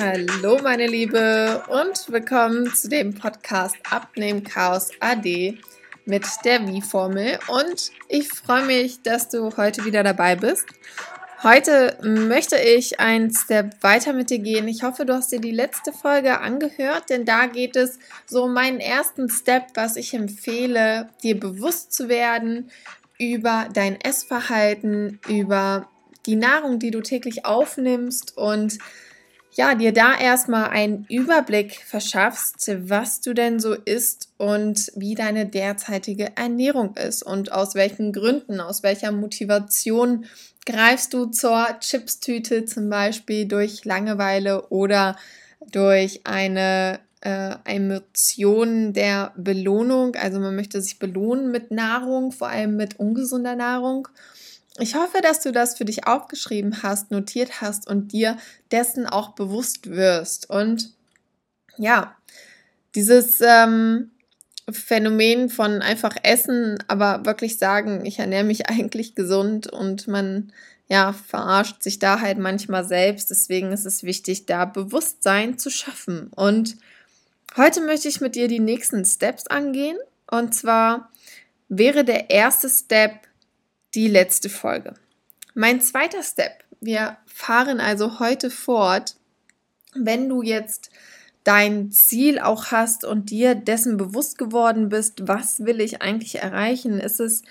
Hallo meine Liebe und willkommen zu dem Podcast Abnehmen Chaos AD mit der Wie-Formel und ich freue mich, dass du heute wieder dabei bist. Heute möchte ich einen Step weiter mit dir gehen. Ich hoffe, du hast dir die letzte Folge angehört, denn da geht es so um meinen ersten Step, was ich empfehle, dir bewusst zu werden über dein Essverhalten, über die Nahrung, die du täglich aufnimmst und ja, dir da erstmal einen Überblick verschaffst, was du denn so isst und wie deine derzeitige Ernährung ist und aus welchen Gründen, aus welcher Motivation greifst du zur Chipstüte zum Beispiel durch Langeweile oder durch eine äh, Emotion der Belohnung. Also man möchte sich belohnen mit Nahrung, vor allem mit ungesunder Nahrung. Ich hoffe, dass du das für dich aufgeschrieben hast, notiert hast und dir dessen auch bewusst wirst. Und ja, dieses ähm, Phänomen von einfach essen, aber wirklich sagen, ich ernähre mich eigentlich gesund und man ja verarscht sich da halt manchmal selbst. Deswegen ist es wichtig, da Bewusstsein zu schaffen. Und heute möchte ich mit dir die nächsten Steps angehen. Und zwar wäre der erste Step die letzte Folge. Mein zweiter Step, wir fahren also heute fort, wenn du jetzt dein Ziel auch hast und dir dessen bewusst geworden bist, was will ich eigentlich erreichen, ist es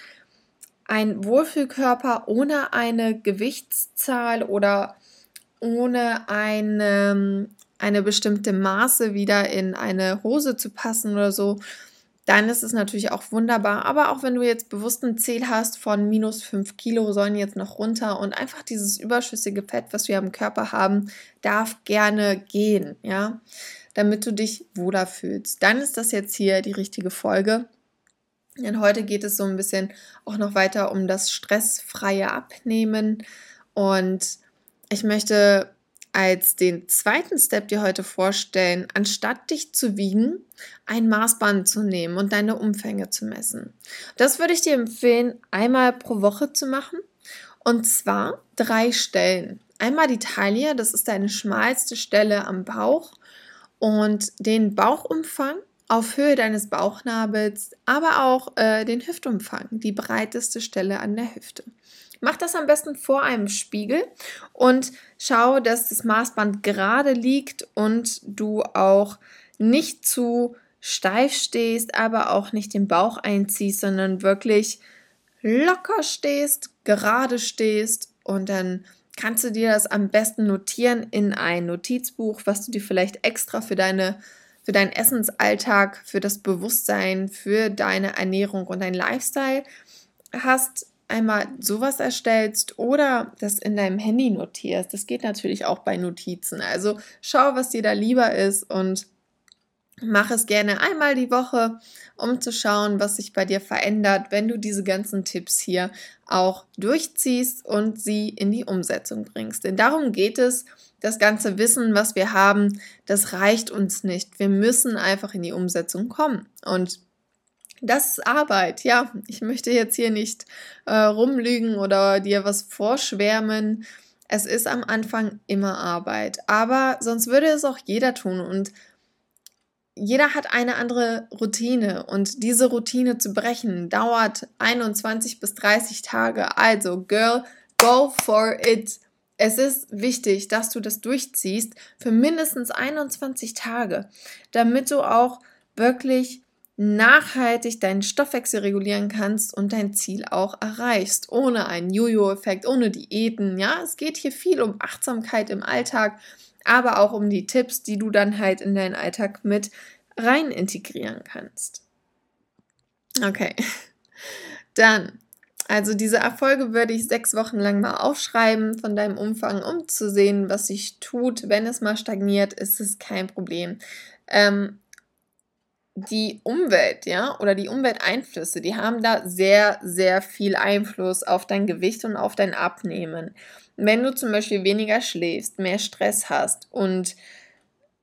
ein Wohlfühlkörper ohne eine Gewichtszahl oder ohne eine, eine bestimmte Maße wieder in eine Hose zu passen oder so, dann ist es natürlich auch wunderbar. Aber auch wenn du jetzt bewusst ein Ziel hast von minus 5 Kilo, sollen jetzt noch runter und einfach dieses überschüssige Fett, was wir am Körper haben, darf gerne gehen, ja, damit du dich wohler fühlst. Dann ist das jetzt hier die richtige Folge. Denn heute geht es so ein bisschen auch noch weiter um das stressfreie Abnehmen. Und ich möchte als den zweiten Step dir heute vorstellen, anstatt dich zu wiegen, ein Maßband zu nehmen und deine Umfänge zu messen. Das würde ich dir empfehlen, einmal pro Woche zu machen. Und zwar drei Stellen. Einmal die Taille, das ist deine schmalste Stelle am Bauch. Und den Bauchumfang auf Höhe deines Bauchnabels, aber auch äh, den Hüftumfang, die breiteste Stelle an der Hüfte. Mach das am besten vor einem Spiegel und schau, dass das Maßband gerade liegt und du auch nicht zu steif stehst, aber auch nicht den Bauch einziehst, sondern wirklich locker stehst, gerade stehst und dann kannst du dir das am besten notieren in ein Notizbuch, was du dir vielleicht extra für deine für deinen Essensalltag, für das Bewusstsein, für deine Ernährung und dein Lifestyle hast einmal sowas erstellst oder das in deinem Handy notierst. Das geht natürlich auch bei Notizen. Also schau, was dir da lieber ist und mach es gerne einmal die Woche, um zu schauen, was sich bei dir verändert, wenn du diese ganzen Tipps hier auch durchziehst und sie in die Umsetzung bringst. Denn darum geht es. Das ganze Wissen, was wir haben, das reicht uns nicht. Wir müssen einfach in die Umsetzung kommen. Und das ist Arbeit. Ja, ich möchte jetzt hier nicht äh, rumlügen oder dir was vorschwärmen. Es ist am Anfang immer Arbeit. Aber sonst würde es auch jeder tun. Und jeder hat eine andere Routine. Und diese Routine zu brechen dauert 21 bis 30 Tage. Also, Girl, go for it. Es ist wichtig, dass du das durchziehst für mindestens 21 Tage, damit du auch wirklich nachhaltig deinen Stoffwechsel regulieren kannst und dein Ziel auch erreichst, ohne einen Jojo-Effekt, ohne Diäten. Ja, es geht hier viel um Achtsamkeit im Alltag, aber auch um die Tipps, die du dann halt in deinen Alltag mit rein integrieren kannst. Okay, dann. Also diese Erfolge würde ich sechs Wochen lang mal aufschreiben von deinem Umfang, um zu sehen, was sich tut. Wenn es mal stagniert, ist es kein Problem. Ähm, die Umwelt, ja, oder die Umwelteinflüsse, die haben da sehr, sehr viel Einfluss auf dein Gewicht und auf dein Abnehmen. Wenn du zum Beispiel weniger schläfst, mehr Stress hast und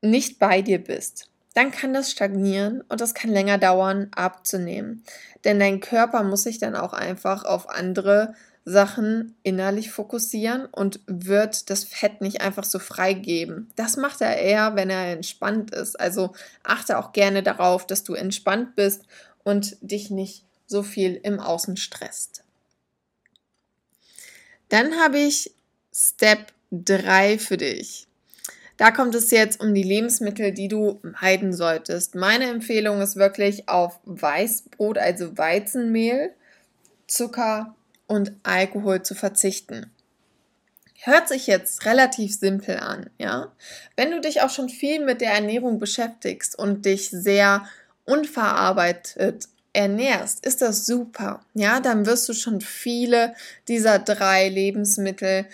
nicht bei dir bist, dann kann das stagnieren und das kann länger dauern, abzunehmen. Denn dein Körper muss sich dann auch einfach auf andere Sachen innerlich fokussieren und wird das Fett nicht einfach so freigeben. Das macht er eher, wenn er entspannt ist. Also achte auch gerne darauf, dass du entspannt bist und dich nicht so viel im Außen stresst. Dann habe ich Step 3 für dich. Da kommt es jetzt um die Lebensmittel, die du meiden solltest. Meine Empfehlung ist wirklich auf Weißbrot, also Weizenmehl, Zucker und Alkohol zu verzichten. Hört sich jetzt relativ simpel an, ja? Wenn du dich auch schon viel mit der Ernährung beschäftigst und dich sehr unverarbeitet ernährst, ist das super. Ja, dann wirst du schon viele dieser drei Lebensmittel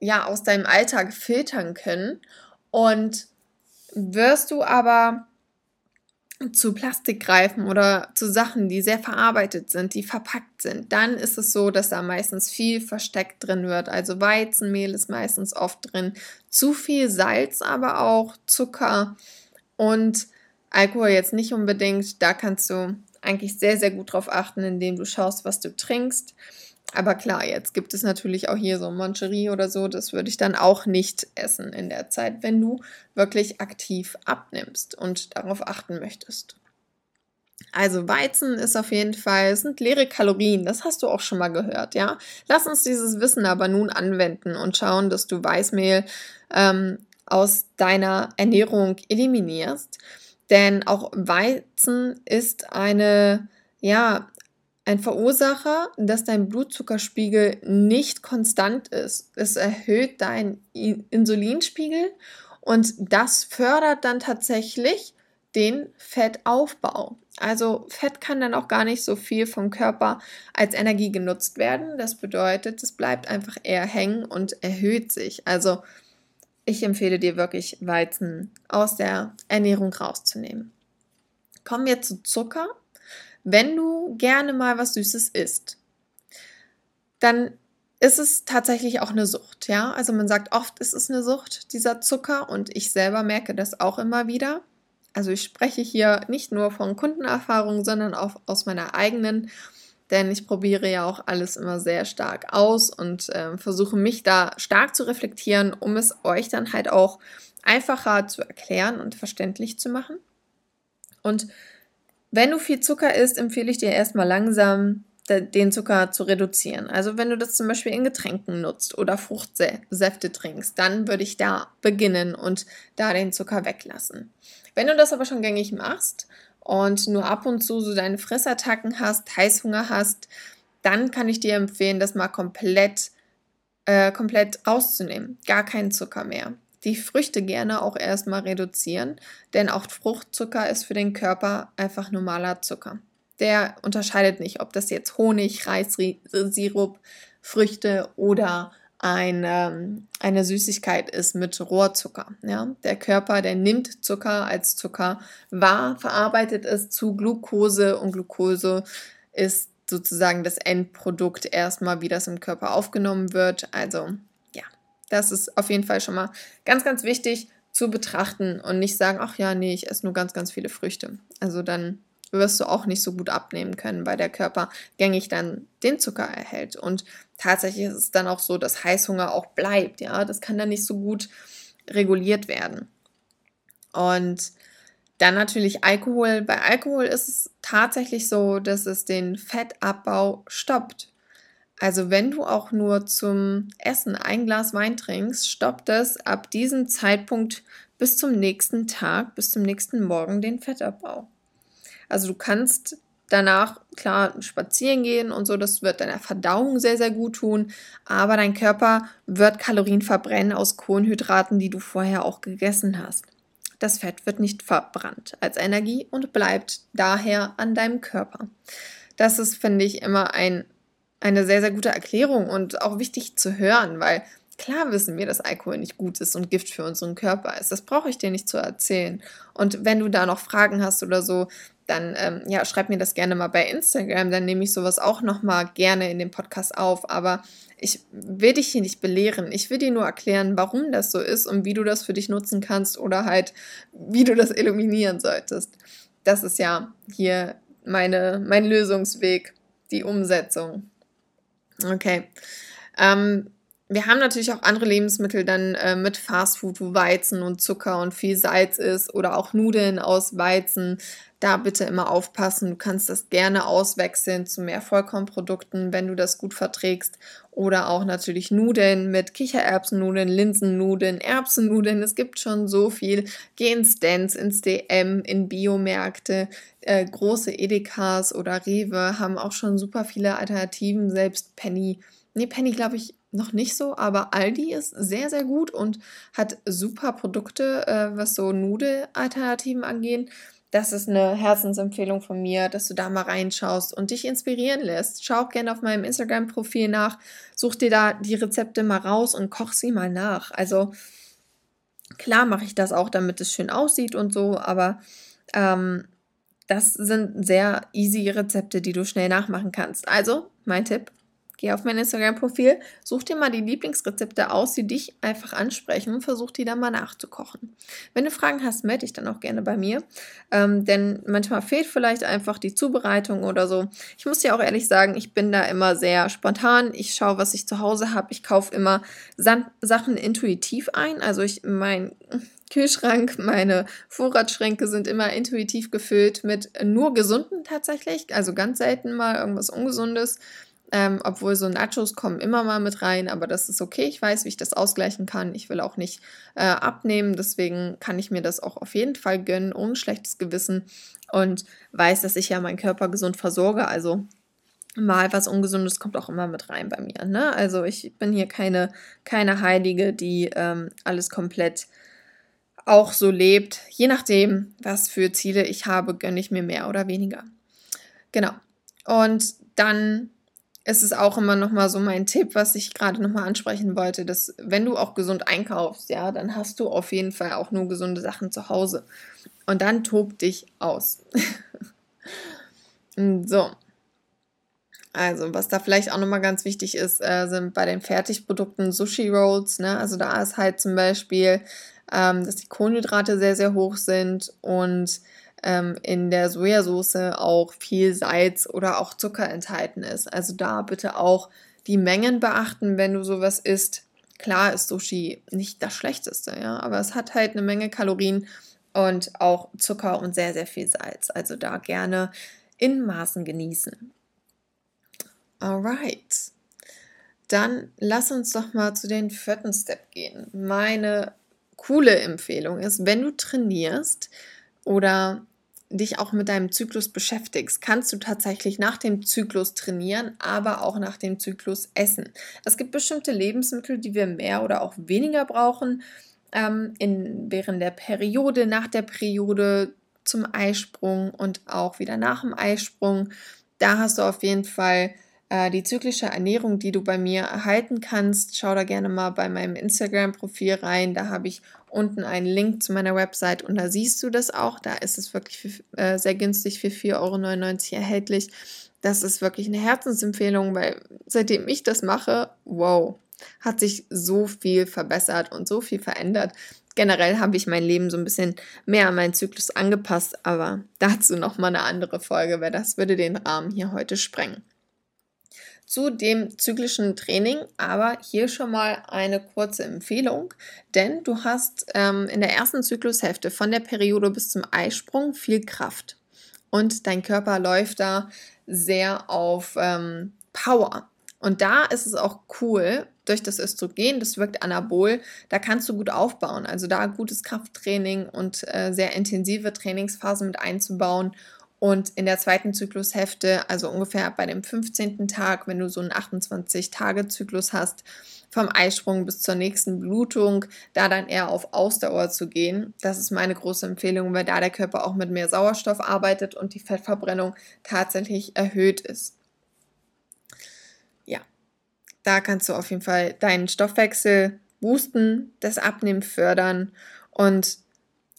ja aus deinem Alltag filtern können und wirst du aber zu Plastik greifen oder zu Sachen, die sehr verarbeitet sind, die verpackt sind, dann ist es so, dass da meistens viel versteckt drin wird. Also Weizenmehl ist meistens oft drin, zu viel Salz, aber auch Zucker und Alkohol jetzt nicht unbedingt. Da kannst du eigentlich sehr, sehr gut drauf achten, indem du schaust, was du trinkst. Aber klar, jetzt gibt es natürlich auch hier so Moncherie oder so. Das würde ich dann auch nicht essen in der Zeit, wenn du wirklich aktiv abnimmst und darauf achten möchtest. Also Weizen ist auf jeden Fall, sind leere Kalorien, das hast du auch schon mal gehört, ja. Lass uns dieses Wissen aber nun anwenden und schauen, dass du Weißmehl ähm, aus deiner Ernährung eliminierst. Denn auch Weizen ist eine, ja, ein Verursacher, dass dein Blutzuckerspiegel nicht konstant ist. Es erhöht deinen Insulinspiegel und das fördert dann tatsächlich den Fettaufbau. Also Fett kann dann auch gar nicht so viel vom Körper als Energie genutzt werden. Das bedeutet, es bleibt einfach eher hängen und erhöht sich. Also ich empfehle dir wirklich Weizen aus der Ernährung rauszunehmen. Kommen wir zu Zucker wenn du gerne mal was Süßes isst, dann ist es tatsächlich auch eine Sucht, ja? Also man sagt oft, ist es eine Sucht, dieser Zucker und ich selber merke das auch immer wieder. Also ich spreche hier nicht nur von Kundenerfahrungen, sondern auch aus meiner eigenen, denn ich probiere ja auch alles immer sehr stark aus und äh, versuche mich da stark zu reflektieren, um es euch dann halt auch einfacher zu erklären und verständlich zu machen. Und wenn du viel Zucker isst, empfehle ich dir erstmal langsam den Zucker zu reduzieren. Also wenn du das zum Beispiel in Getränken nutzt oder Fruchtsäfte trinkst, dann würde ich da beginnen und da den Zucker weglassen. Wenn du das aber schon gängig machst und nur ab und zu so deine Fressattacken hast, Heißhunger hast, dann kann ich dir empfehlen, das mal komplett, äh, komplett rauszunehmen. Gar keinen Zucker mehr die Früchte gerne auch erstmal reduzieren, denn auch Fruchtzucker ist für den Körper einfach normaler Zucker. Der unterscheidet nicht, ob das jetzt Honig, Reissirup, Früchte oder eine, eine Süßigkeit ist mit Rohrzucker. Ja? Der Körper, der nimmt Zucker als Zucker wahr, verarbeitet es zu Glucose und Glucose ist sozusagen das Endprodukt erstmal, wie das im Körper aufgenommen wird. Also das ist auf jeden Fall schon mal ganz, ganz wichtig zu betrachten und nicht sagen, ach ja, nee, ich esse nur ganz, ganz viele Früchte. Also dann wirst du auch nicht so gut abnehmen können, weil der Körper gängig dann den Zucker erhält. Und tatsächlich ist es dann auch so, dass Heißhunger auch bleibt. Ja, das kann dann nicht so gut reguliert werden. Und dann natürlich Alkohol. Bei Alkohol ist es tatsächlich so, dass es den Fettabbau stoppt. Also wenn du auch nur zum Essen ein Glas Wein trinkst, stoppt es ab diesem Zeitpunkt bis zum nächsten Tag, bis zum nächsten Morgen den Fettabbau. Also du kannst danach klar spazieren gehen und so, das wird deiner Verdauung sehr, sehr gut tun, aber dein Körper wird Kalorien verbrennen aus Kohlenhydraten, die du vorher auch gegessen hast. Das Fett wird nicht verbrannt als Energie und bleibt daher an deinem Körper. Das ist, finde ich, immer ein eine sehr, sehr gute Erklärung und auch wichtig zu hören, weil klar wissen wir, dass Alkohol nicht gut ist und Gift für unseren Körper ist. Das brauche ich dir nicht zu erzählen. Und wenn du da noch Fragen hast oder so, dann ähm, ja, schreib mir das gerne mal bei Instagram, dann nehme ich sowas auch nochmal gerne in den Podcast auf. Aber ich will dich hier nicht belehren. Ich will dir nur erklären, warum das so ist und wie du das für dich nutzen kannst oder halt, wie du das eliminieren solltest. Das ist ja hier meine, mein Lösungsweg, die Umsetzung. Okay. Ähm, wir haben natürlich auch andere Lebensmittel dann äh, mit Fastfood, wo Weizen und Zucker und viel Salz ist oder auch Nudeln aus Weizen. Da bitte immer aufpassen. Du kannst das gerne auswechseln zu mehr Vollkornprodukten, wenn du das gut verträgst. Oder auch natürlich Nudeln mit Kichererbsennudeln, Linsennudeln, Erbsennudeln. Es gibt schon so viel. Geh ins Dance, ins DM, in Biomärkte. Äh, große Edekas oder Rewe haben auch schon super viele Alternativen. Selbst Penny. Nee, Penny glaube ich noch nicht so, aber Aldi ist sehr, sehr gut und hat super Produkte, äh, was so Nudelalternativen angeht. Das ist eine Herzensempfehlung von mir, dass du da mal reinschaust und dich inspirieren lässt. Schau auch gerne auf meinem Instagram-Profil nach, such dir da die Rezepte mal raus und koch sie mal nach. Also klar mache ich das auch, damit es schön aussieht und so, aber ähm, das sind sehr easy Rezepte, die du schnell nachmachen kannst. Also, mein Tipp, Geh auf mein Instagram-Profil, such dir mal die Lieblingsrezepte aus, die dich einfach ansprechen und versuch die dann mal nachzukochen. Wenn du Fragen hast, melde dich dann auch gerne bei mir, ähm, denn manchmal fehlt vielleicht einfach die Zubereitung oder so. Ich muss dir auch ehrlich sagen, ich bin da immer sehr spontan. Ich schaue, was ich zu Hause habe. Ich kaufe immer San Sachen intuitiv ein. Also ich mein Kühlschrank, meine Vorratsschränke sind immer intuitiv gefüllt mit nur gesunden tatsächlich, also ganz selten mal irgendwas Ungesundes. Ähm, obwohl so Nachos kommen immer mal mit rein, aber das ist okay. Ich weiß, wie ich das ausgleichen kann. Ich will auch nicht äh, abnehmen, deswegen kann ich mir das auch auf jeden Fall gönnen, ohne schlechtes Gewissen und weiß, dass ich ja meinen Körper gesund versorge. Also mal was Ungesundes kommt auch immer mit rein bei mir. Ne? Also ich bin hier keine, keine Heilige, die ähm, alles komplett auch so lebt. Je nachdem, was für Ziele ich habe, gönne ich mir mehr oder weniger. Genau. Und dann ist es auch immer noch mal so mein Tipp, was ich gerade noch mal ansprechen wollte, dass wenn du auch gesund einkaufst, ja, dann hast du auf jeden Fall auch nur gesunde Sachen zu Hause und dann tob dich aus. so. Also, was da vielleicht auch nochmal ganz wichtig ist, äh, sind bei den Fertigprodukten Sushi Rolls. Ne? Also, da ist halt zum Beispiel, ähm, dass die Kohlenhydrate sehr, sehr hoch sind und ähm, in der Sojasauce auch viel Salz oder auch Zucker enthalten ist. Also da bitte auch die Mengen beachten, wenn du sowas isst. Klar ist Sushi nicht das Schlechteste, ja, aber es hat halt eine Menge Kalorien und auch Zucker und sehr, sehr viel Salz. Also da gerne in Maßen genießen. Alright. Dann lass uns doch mal zu den vierten Step gehen. Meine coole Empfehlung ist, wenn du trainierst oder dich auch mit deinem Zyklus beschäftigst, kannst du tatsächlich nach dem Zyklus trainieren, aber auch nach dem Zyklus essen. Es gibt bestimmte Lebensmittel, die wir mehr oder auch weniger brauchen ähm, in, während der Periode, nach der Periode, zum Eisprung und auch wieder nach dem Eisprung. Da hast du auf jeden Fall äh, die zyklische Ernährung, die du bei mir erhalten kannst. Schau da gerne mal bei meinem Instagram-Profil rein. Da habe ich unten einen Link zu meiner Website und da siehst du das auch. Da ist es wirklich für, äh, sehr günstig für 4,99 Euro erhältlich. Das ist wirklich eine Herzensempfehlung, weil seitdem ich das mache, wow, hat sich so viel verbessert und so viel verändert. Generell habe ich mein Leben so ein bisschen mehr an meinen Zyklus angepasst, aber dazu nochmal eine andere Folge, weil das würde den Rahmen hier heute sprengen zu dem zyklischen Training, aber hier schon mal eine kurze Empfehlung, denn du hast ähm, in der ersten Zyklushälfte von der Periode bis zum Eisprung viel Kraft und dein Körper läuft da sehr auf ähm, Power. Und da ist es auch cool, durch das Östrogen, das wirkt anabol, da kannst du gut aufbauen. Also da gutes Krafttraining und äh, sehr intensive Trainingsphasen mit einzubauen und in der zweiten Zyklushälfte, also ungefähr bei dem 15. Tag, wenn du so einen 28-Tage-Zyklus hast, vom Eisprung bis zur nächsten Blutung, da dann eher auf Ausdauer zu gehen. Das ist meine große Empfehlung, weil da der Körper auch mit mehr Sauerstoff arbeitet und die Fettverbrennung tatsächlich erhöht ist. Ja, da kannst du auf jeden Fall deinen Stoffwechsel boosten, das Abnehmen fördern und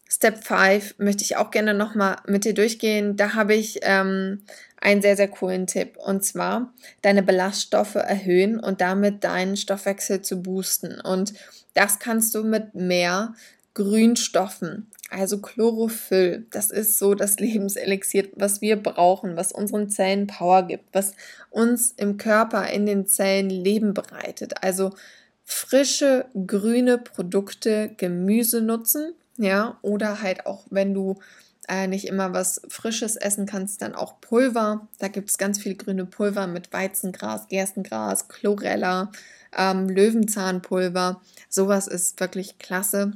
Step 5 möchte ich auch gerne nochmal mit dir durchgehen. Da habe ich ähm, einen sehr, sehr coolen Tipp. Und zwar deine Ballaststoffe erhöhen und damit deinen Stoffwechsel zu boosten. Und das kannst du mit mehr Grünstoffen, also Chlorophyll. Das ist so das Lebenselixier, was wir brauchen, was unseren Zellen Power gibt, was uns im Körper in den Zellen Leben bereitet. Also frische grüne Produkte, Gemüse nutzen, ja, oder halt auch, wenn du äh, nicht immer was Frisches essen kannst, dann auch Pulver. Da gibt es ganz viel grüne Pulver mit Weizengras, Gerstengras, Chlorella, ähm, Löwenzahnpulver. Sowas ist wirklich klasse.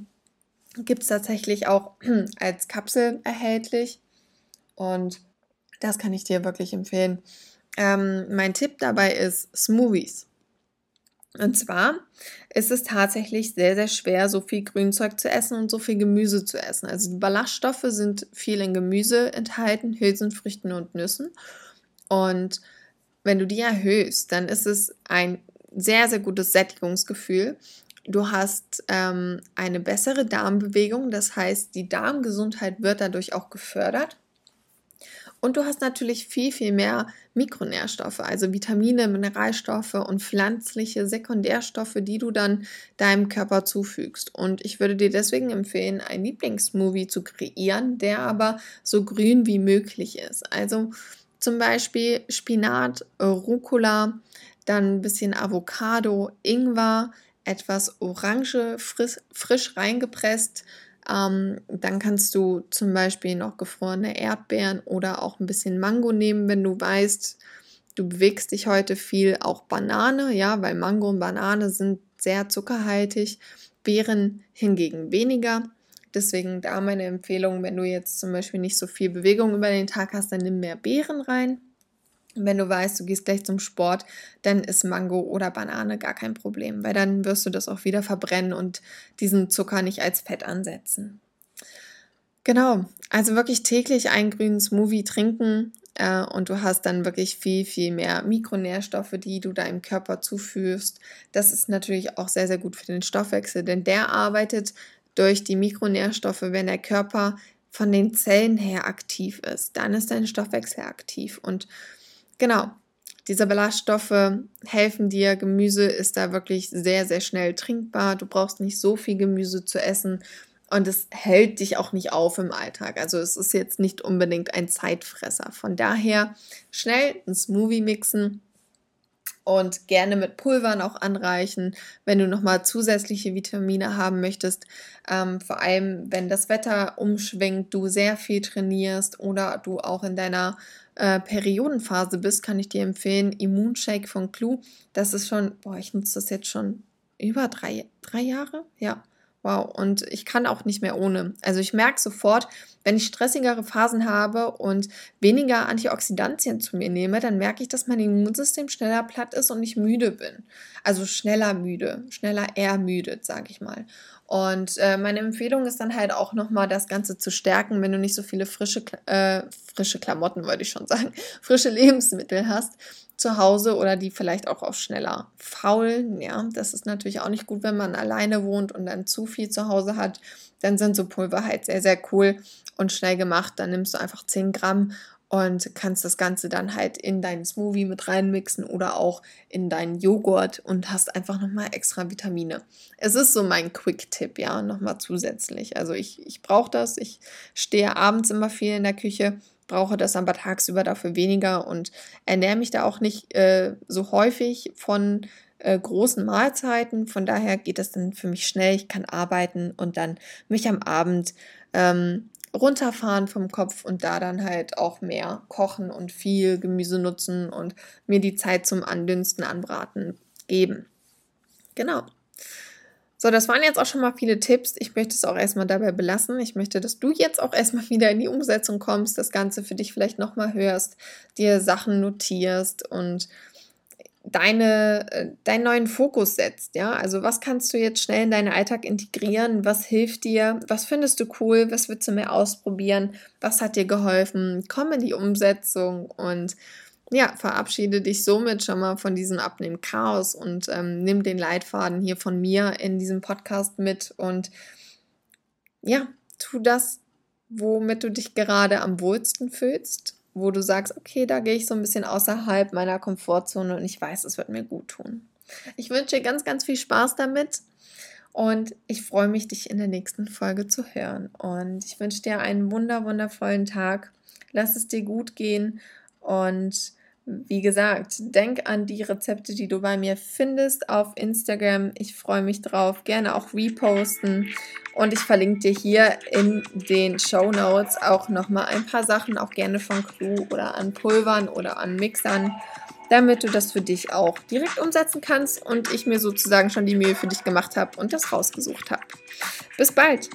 Gibt es tatsächlich auch als Kapsel erhältlich. Und das kann ich dir wirklich empfehlen. Ähm, mein Tipp dabei ist Smoothies. Und zwar ist es tatsächlich sehr, sehr schwer, so viel Grünzeug zu essen und so viel Gemüse zu essen. Also die Ballaststoffe sind viel in Gemüse enthalten, Hülsenfrüchten und Nüssen. Und wenn du die erhöhst, dann ist es ein sehr, sehr gutes Sättigungsgefühl. Du hast ähm, eine bessere Darmbewegung, das heißt, die Darmgesundheit wird dadurch auch gefördert. Und du hast natürlich viel, viel mehr Mikronährstoffe, also Vitamine, Mineralstoffe und pflanzliche Sekundärstoffe, die du dann deinem Körper zufügst. Und ich würde dir deswegen empfehlen, ein Lieblingssmoothie zu kreieren, der aber so grün wie möglich ist. Also zum Beispiel Spinat, Rucola, dann ein bisschen Avocado, Ingwer, etwas Orange frisch, frisch reingepresst, ähm, dann kannst du zum Beispiel noch gefrorene Erdbeeren oder auch ein bisschen Mango nehmen, wenn du weißt, du bewegst dich heute viel. Auch Banane, ja, weil Mango und Banane sind sehr zuckerhaltig, Beeren hingegen weniger. Deswegen da meine Empfehlung, wenn du jetzt zum Beispiel nicht so viel Bewegung über den Tag hast, dann nimm mehr Beeren rein. Wenn du weißt, du gehst gleich zum Sport, dann ist Mango oder Banane gar kein Problem, weil dann wirst du das auch wieder verbrennen und diesen Zucker nicht als Fett ansetzen. Genau, also wirklich täglich einen grünen Smoothie trinken äh, und du hast dann wirklich viel, viel mehr Mikronährstoffe, die du deinem Körper zuführst. Das ist natürlich auch sehr, sehr gut für den Stoffwechsel, denn der arbeitet durch die Mikronährstoffe, wenn der Körper von den Zellen her aktiv ist. Dann ist dein Stoffwechsel aktiv und Genau. Diese Ballaststoffe helfen dir. Gemüse ist da wirklich sehr, sehr schnell trinkbar. Du brauchst nicht so viel Gemüse zu essen und es hält dich auch nicht auf im Alltag. Also es ist jetzt nicht unbedingt ein Zeitfresser. Von daher schnell ein Smoothie mixen und gerne mit Pulvern auch anreichen, wenn du nochmal zusätzliche Vitamine haben möchtest. Ähm, vor allem, wenn das Wetter umschwingt, du sehr viel trainierst oder du auch in deiner äh, Periodenphase bist, kann ich dir empfehlen, Immunshake von Clue. Das ist schon, boah, ich nutze das jetzt schon über drei, drei Jahre, ja. Wow, und ich kann auch nicht mehr ohne. Also ich merke sofort, wenn ich stressigere Phasen habe und weniger Antioxidantien zu mir nehme, dann merke ich, dass mein Immunsystem schneller platt ist und ich müde bin. Also schneller müde, schneller ermüdet, sage ich mal. Und äh, meine Empfehlung ist dann halt auch nochmal das Ganze zu stärken, wenn du nicht so viele frische, äh, frische Klamotten, wollte ich schon sagen, frische Lebensmittel hast zu Hause oder die vielleicht auch auf schneller faulen. Ja, das ist natürlich auch nicht gut, wenn man alleine wohnt und dann zu viel zu Hause hat. Dann sind so Pulver halt sehr, sehr cool und schnell gemacht. Dann nimmst du einfach 10 Gramm und kannst das Ganze dann halt in deinen Smoothie mit reinmixen oder auch in deinen Joghurt und hast einfach nochmal extra Vitamine. Es ist so mein Quick-Tipp, ja, nochmal zusätzlich. Also ich, ich brauche das. Ich stehe abends immer viel in der Küche, brauche das aber tagsüber dafür weniger und ernähre mich da auch nicht äh, so häufig von äh, großen Mahlzeiten. Von daher geht das dann für mich schnell. Ich kann arbeiten und dann mich am Abend ähm, runterfahren vom Kopf und da dann halt auch mehr kochen und viel Gemüse nutzen und mir die Zeit zum Andünsten, Anbraten geben. Genau. So, das waren jetzt auch schon mal viele Tipps. Ich möchte es auch erstmal dabei belassen. Ich möchte, dass du jetzt auch erstmal wieder in die Umsetzung kommst, das Ganze für dich vielleicht nochmal hörst, dir Sachen notierst und deine, äh, deinen neuen Fokus setzt. Ja, also was kannst du jetzt schnell in deinen Alltag integrieren? Was hilft dir? Was findest du cool? Was willst du mehr ausprobieren? Was hat dir geholfen? Komm in die Umsetzung und ja, verabschiede dich somit schon mal von diesem Abnehmen-Chaos und ähm, nimm den Leitfaden hier von mir in diesem Podcast mit und ja, tu das, womit du dich gerade am wohlsten fühlst wo du sagst, okay, da gehe ich so ein bisschen außerhalb meiner Komfortzone und ich weiß, es wird mir gut tun. Ich wünsche dir ganz, ganz viel Spaß damit Und ich freue mich, dich in der nächsten Folge zu hören. Und ich wünsche dir einen wunder, wundervollen Tag. Lass es dir gut gehen und wie gesagt, denk an die Rezepte, die du bei mir findest auf Instagram. Ich freue mich drauf. Gerne auch reposten. Und ich verlinke dir hier in den Show Notes auch nochmal ein paar Sachen, auch gerne von Crew oder an Pulvern oder an Mixern, damit du das für dich auch direkt umsetzen kannst und ich mir sozusagen schon die Mühe für dich gemacht habe und das rausgesucht habe. Bis bald!